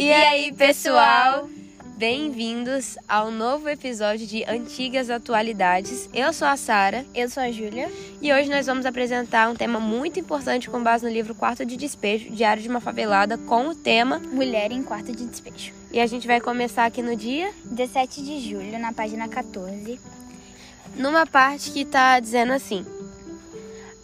E aí, pessoal? Bem-vindos ao novo episódio de Antigas Atualidades. Eu sou a Sara. Eu sou a Júlia. E hoje nós vamos apresentar um tema muito importante com base no livro Quarto de Despejo, Diário de uma Favelada, com o tema Mulher em Quarto de Despejo. E a gente vai começar aqui no dia 17 de julho, na página 14. Numa parte que tá dizendo assim: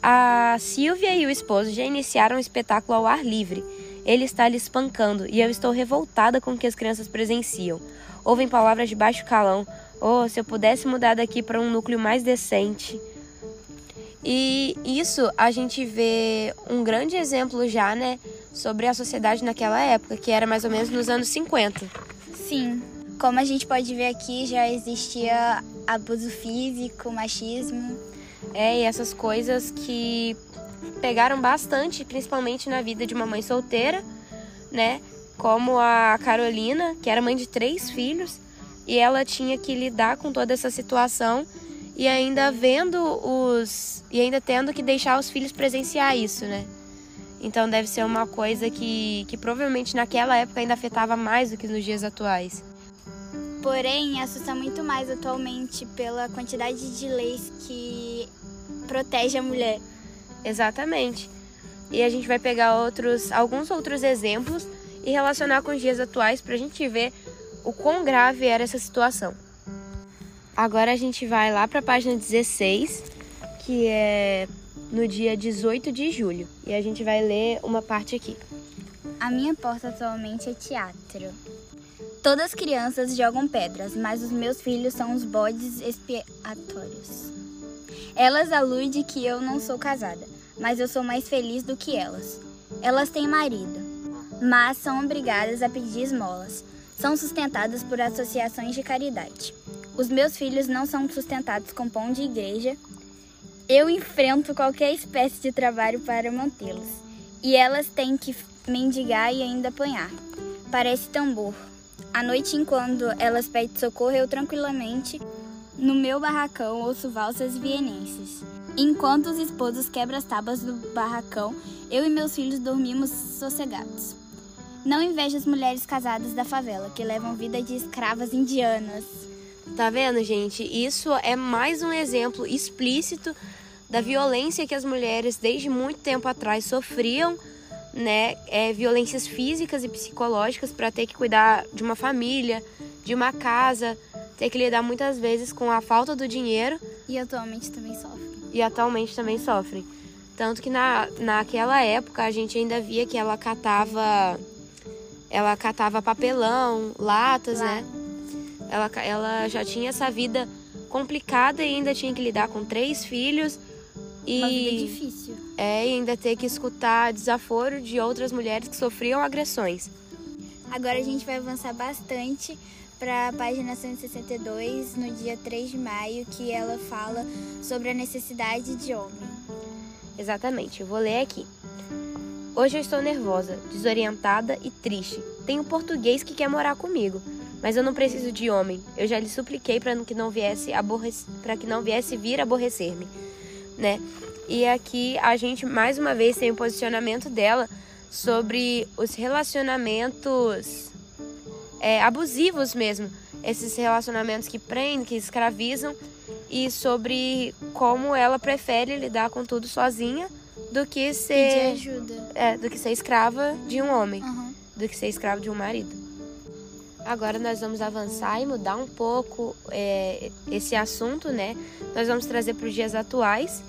A Silvia e o esposo já iniciaram um espetáculo ao ar livre ele está lhe espancando e eu estou revoltada com o que as crianças presenciam. Ouvem palavras de baixo calão. Oh, se eu pudesse mudar daqui para um núcleo mais decente. E isso a gente vê um grande exemplo já, né, sobre a sociedade naquela época, que era mais ou menos nos anos 50. Sim. Como a gente pode ver aqui, já existia abuso físico, machismo. É, e essas coisas que pegaram bastante, principalmente na vida de uma mãe solteira, né? Como a Carolina, que era mãe de três filhos, e ela tinha que lidar com toda essa situação e ainda vendo os. e ainda tendo que deixar os filhos presenciar isso, né? Então deve ser uma coisa que, que provavelmente naquela época ainda afetava mais do que nos dias atuais. Porém, assusta muito mais atualmente pela quantidade de leis que protege a mulher. Exatamente. E a gente vai pegar outros, alguns outros exemplos e relacionar com os dias atuais para a gente ver o quão grave era essa situação. Agora a gente vai lá para a página 16, que é no dia 18 de julho, e a gente vai ler uma parte aqui. A minha porta atualmente é teatro. Todas as crianças jogam pedras, mas os meus filhos são os bodes expiatórios. Elas aludem que eu não sou casada mas eu sou mais feliz do que elas. Elas têm marido, mas são obrigadas a pedir esmolas. São sustentadas por associações de caridade. Os meus filhos não são sustentados com pão de igreja. Eu enfrento qualquer espécie de trabalho para mantê-los. E elas têm que mendigar e ainda apanhar. Parece tambor. À noite, enquanto elas pedem socorro, eu tranquilamente, no meu barracão, ouço valsas vienenses. Enquanto os esposos quebram as tábuas do barracão, eu e meus filhos dormimos sossegados. Não invejo as mulheres casadas da favela, que levam vida de escravas indianas. Tá vendo, gente? Isso é mais um exemplo explícito da violência que as mulheres desde muito tempo atrás sofriam, né? É, violências físicas e psicológicas para ter que cuidar de uma família, de uma casa, ter que lidar muitas vezes com a falta do dinheiro. E atualmente também sofre e atualmente também sofrem. Tanto que na, naquela época a gente ainda via que ela catava ela catava papelão, latas, né? Ela, ela já tinha essa vida complicada e ainda tinha que lidar com três filhos. E, Uma vida difícil. É, e ainda ter que escutar desaforo de outras mulheres que sofriam agressões. Agora a gente vai avançar bastante para a página 162, no dia 3 de maio, que ela fala sobre a necessidade de homem. Exatamente, eu vou ler aqui. Hoje eu estou nervosa, desorientada e triste. Tenho português que quer morar comigo, mas eu não preciso de homem. Eu já lhe supliquei para que não viesse para que não viesse vir aborrecer-me, né? E aqui a gente mais uma vez tem o posicionamento dela sobre os relacionamentos é, abusivos mesmo, esses relacionamentos que prendem, que escravizam, e sobre como ela prefere lidar com tudo sozinha do que ser ajuda. É, do que ser escrava de um homem, uhum. do que ser escravo de um marido. Agora nós vamos avançar e mudar um pouco é, esse assunto, né? Nós vamos trazer para os dias atuais,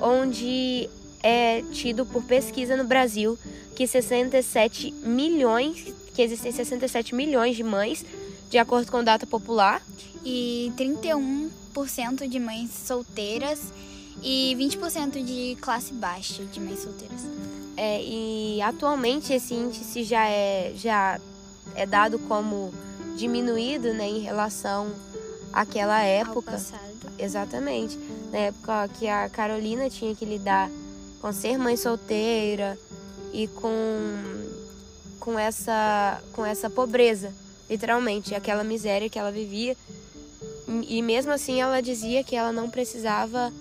onde é tido por pesquisa no Brasil que 67 milhões que existem 67 milhões de mães, de acordo com data popular. E 31% de mães solteiras e 20% de classe baixa de mães solteiras. É, e atualmente esse índice já é, já é dado como diminuído né, em relação àquela época. Exatamente. Na época que a Carolina tinha que lidar com ser mãe solteira e com com essa, com essa pobreza, literalmente, aquela miséria que ela vivia. E mesmo assim ela dizia que ela não precisava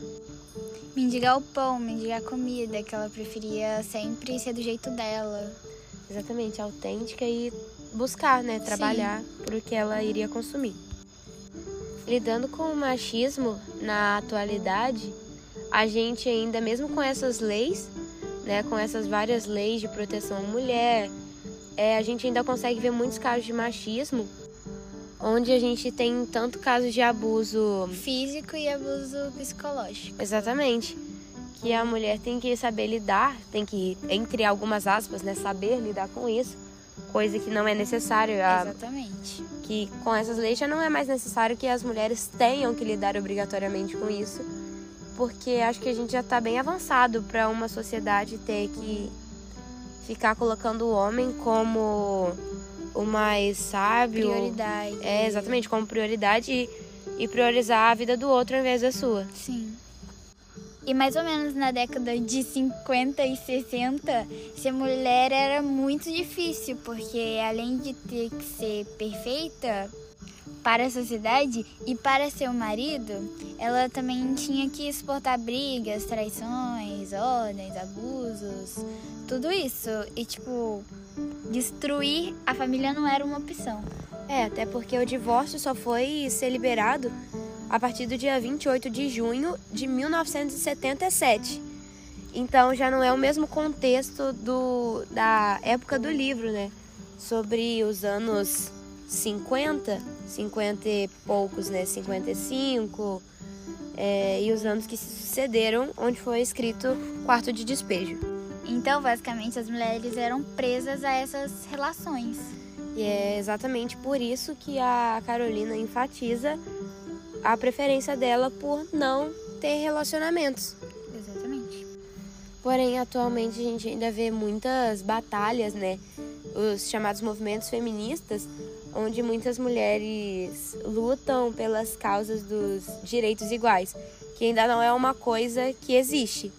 mendigar o pão, mendigar a comida, que ela preferia sempre ser do jeito dela. Exatamente, autêntica e buscar, né? Trabalhar por que ela iria consumir. Lidando com o machismo na atualidade, a gente ainda, mesmo com essas leis, né, com essas várias leis de proteção à mulher, é, a gente ainda consegue ver muitos casos de machismo, onde a gente tem tanto casos de abuso físico e abuso psicológico. Exatamente. Que a mulher tem que saber lidar, tem que, entre algumas aspas, né, saber lidar com isso, coisa que não é necessário. Exatamente. Que com essas leis já não é mais necessário que as mulheres tenham que lidar obrigatoriamente com isso porque acho que a gente já está bem avançado para uma sociedade ter que ficar colocando o homem como o mais sábio. Prioridade. É, exatamente, como prioridade e, e priorizar a vida do outro ao invés da sua. Sim. E mais ou menos na década de 50 e 60, ser mulher era muito difícil, porque além de ter que ser perfeita, para a sociedade e para seu marido, ela também tinha que exportar brigas, traições, ordens, abusos, tudo isso. E tipo, destruir a família não era uma opção. É, até porque o divórcio só foi ser liberado a partir do dia 28 de junho de 1977. Então já não é o mesmo contexto do, da época do livro, né? Sobre os anos 50, 50 e poucos, né? 55, é, e os anos que se sucederam, onde foi escrito quarto de despejo. Então, basicamente, as mulheres eram presas a essas relações. E é exatamente por isso que a Carolina enfatiza a preferência dela por não ter relacionamentos. Exatamente. Porém, atualmente a gente ainda vê muitas batalhas, né? Os chamados movimentos feministas, onde muitas mulheres lutam pelas causas dos direitos iguais, que ainda não é uma coisa que existe.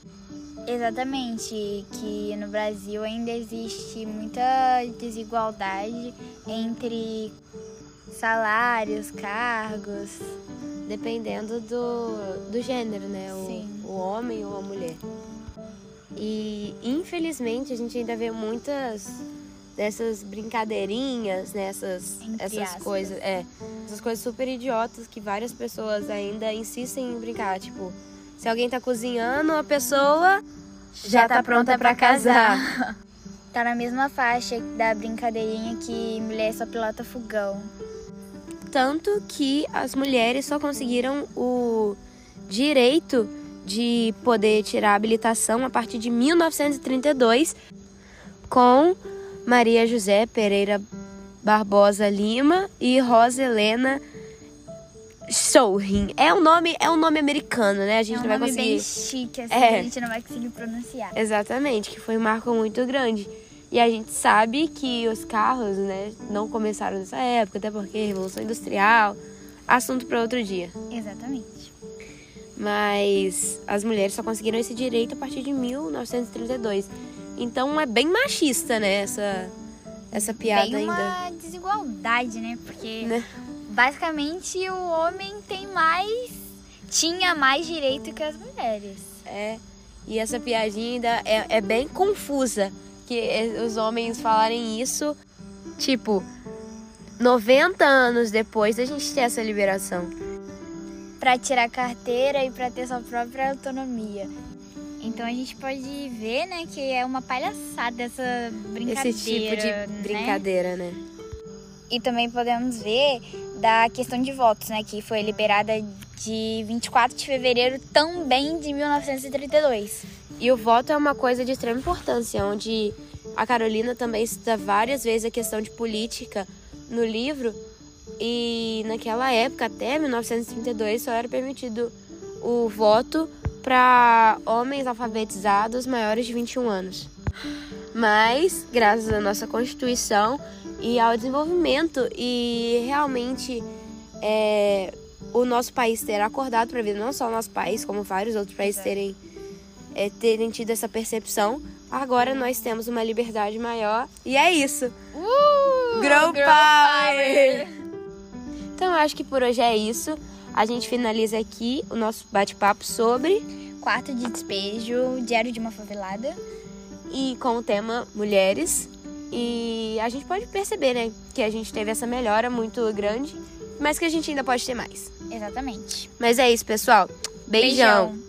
Exatamente, que no Brasil ainda existe muita desigualdade entre salários, cargos. Dependendo do, do gênero, né? O, o homem ou a mulher. E infelizmente a gente ainda vê muitas dessas brincadeirinhas, né? Essas, essas coisas. É, essas coisas super idiotas que várias pessoas ainda insistem em brincar. Tipo, se alguém tá cozinhando, a pessoa já, já tá, tá pronta para casar. tá na mesma faixa da brincadeirinha que mulher só pilota fogão. Tanto que as mulheres só conseguiram o direito de poder tirar a habilitação a partir de 1932 com Maria José Pereira Barbosa Lima e Rosa Helena Sourin. É um nome, é um nome americano, né? A gente é um não vai nome conseguir. bem chique, assim, é. a gente não vai conseguir pronunciar. Exatamente, que foi um marco muito grande. E a gente sabe que os carros, né, não começaram nessa época, até porque Revolução Industrial, assunto para outro dia. Exatamente. Mas as mulheres só conseguiram esse direito a partir de 1932. Então é bem machista, né? Essa, essa piada bem ainda. uma desigualdade, né? Porque né? basicamente o homem tem mais. tinha mais direito que as mulheres. É. E essa piadinha ainda é, é bem confusa. Que os homens falarem isso, tipo, 90 anos depois da gente ter essa liberação. Para tirar carteira e para ter sua própria autonomia. Então a gente pode ver, né, que é uma palhaçada essa brincadeira. Esse tipo de né? brincadeira, né? E também podemos ver da questão de votos, né, que foi liberada de 24 de fevereiro também de 1932. E o voto é uma coisa de extrema importância, onde a Carolina também cita várias vezes a questão de política no livro. E naquela época, até 1932, só era permitido o voto para homens alfabetizados maiores de 21 anos. Mas, graças à nossa Constituição e ao desenvolvimento e realmente é, o nosso país ter acordado para a vida, não só o nosso país, como vários outros países terem, é, terem tido essa percepção, agora nós temos uma liberdade maior e é isso. Uh, Grow, Grow power. power! Então, acho que por hoje é isso. A gente finaliza aqui o nosso bate-papo sobre Quarto de Despejo, Diário de uma Favelada. E com o tema Mulheres. E a gente pode perceber, né, que a gente teve essa melhora muito grande, mas que a gente ainda pode ter mais. Exatamente. Mas é isso, pessoal. Beijão. Beijão.